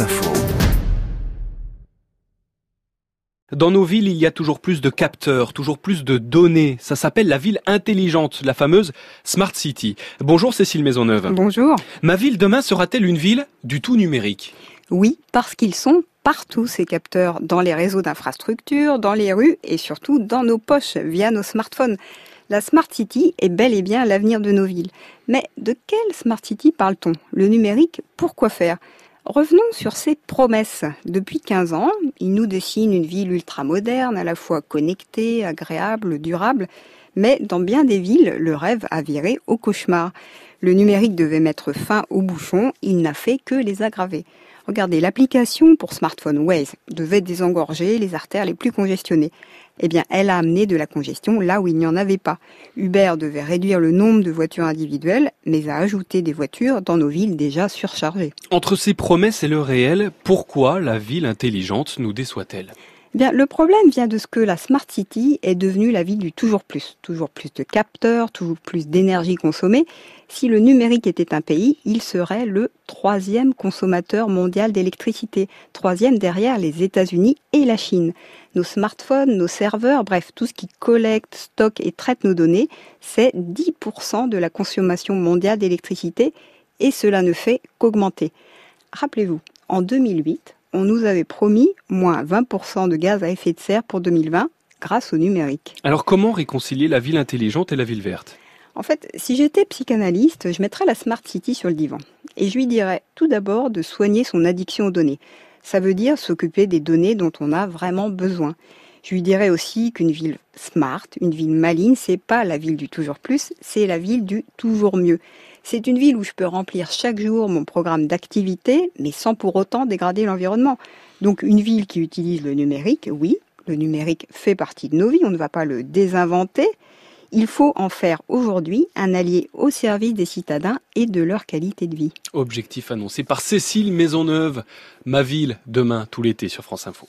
Info. Dans nos villes, il y a toujours plus de capteurs, toujours plus de données. Ça s'appelle la ville intelligente, la fameuse Smart City. Bonjour Cécile Maisonneuve. Bonjour. Ma ville demain sera-t-elle une ville du tout numérique? Oui, parce qu'ils sont partout ces capteurs, dans les réseaux d'infrastructures, dans les rues et surtout dans nos poches via nos smartphones. La Smart City est bel et bien l'avenir de nos villes. Mais de quelle Smart City parle-t-on? Le numérique, pourquoi faire? Revenons sur ces promesses. Depuis 15 ans, il nous dessine une ville ultramoderne, à la fois connectée, agréable, durable. Mais dans bien des villes, le rêve a viré au cauchemar. Le numérique devait mettre fin aux bouchons, il n'a fait que les aggraver. Regardez, l'application pour smartphone Waze devait désengorger les artères les plus congestionnées. Eh bien, elle a amené de la congestion là où il n'y en avait pas. Uber devait réduire le nombre de voitures individuelles, mais a ajouté des voitures dans nos villes déjà surchargées. Entre ces promesses et le réel, pourquoi la ville intelligente nous déçoit-elle? Eh Bien, le problème vient de ce que la Smart City est devenue la ville du toujours plus. Toujours plus de capteurs, toujours plus d'énergie consommée. Si le numérique était un pays, il serait le troisième consommateur mondial d'électricité, troisième derrière les États-Unis et la Chine. Nos smartphones, nos serveurs, bref, tout ce qui collecte, stocke et traite nos données, c'est 10% de la consommation mondiale d'électricité et cela ne fait qu'augmenter. Rappelez-vous, en 2008, on nous avait promis moins 20% de gaz à effet de serre pour 2020 grâce au numérique. Alors comment réconcilier la ville intelligente et la ville verte? En fait, si j'étais psychanalyste, je mettrais la Smart City sur le divan. Et je lui dirais tout d'abord de soigner son addiction aux données. Ça veut dire s'occuper des données dont on a vraiment besoin. Je lui dirais aussi qu'une ville smart, une ville maligne, c'est pas la ville du toujours plus, c'est la ville du toujours mieux. C'est une ville où je peux remplir chaque jour mon programme d'activité, mais sans pour autant dégrader l'environnement. Donc une ville qui utilise le numérique, oui, le numérique fait partie de nos vies, on ne va pas le désinventer. Il faut en faire aujourd'hui un allié au service des citadins et de leur qualité de vie. Objectif annoncé par Cécile Maisonneuve, ma ville demain tout l'été sur France Info.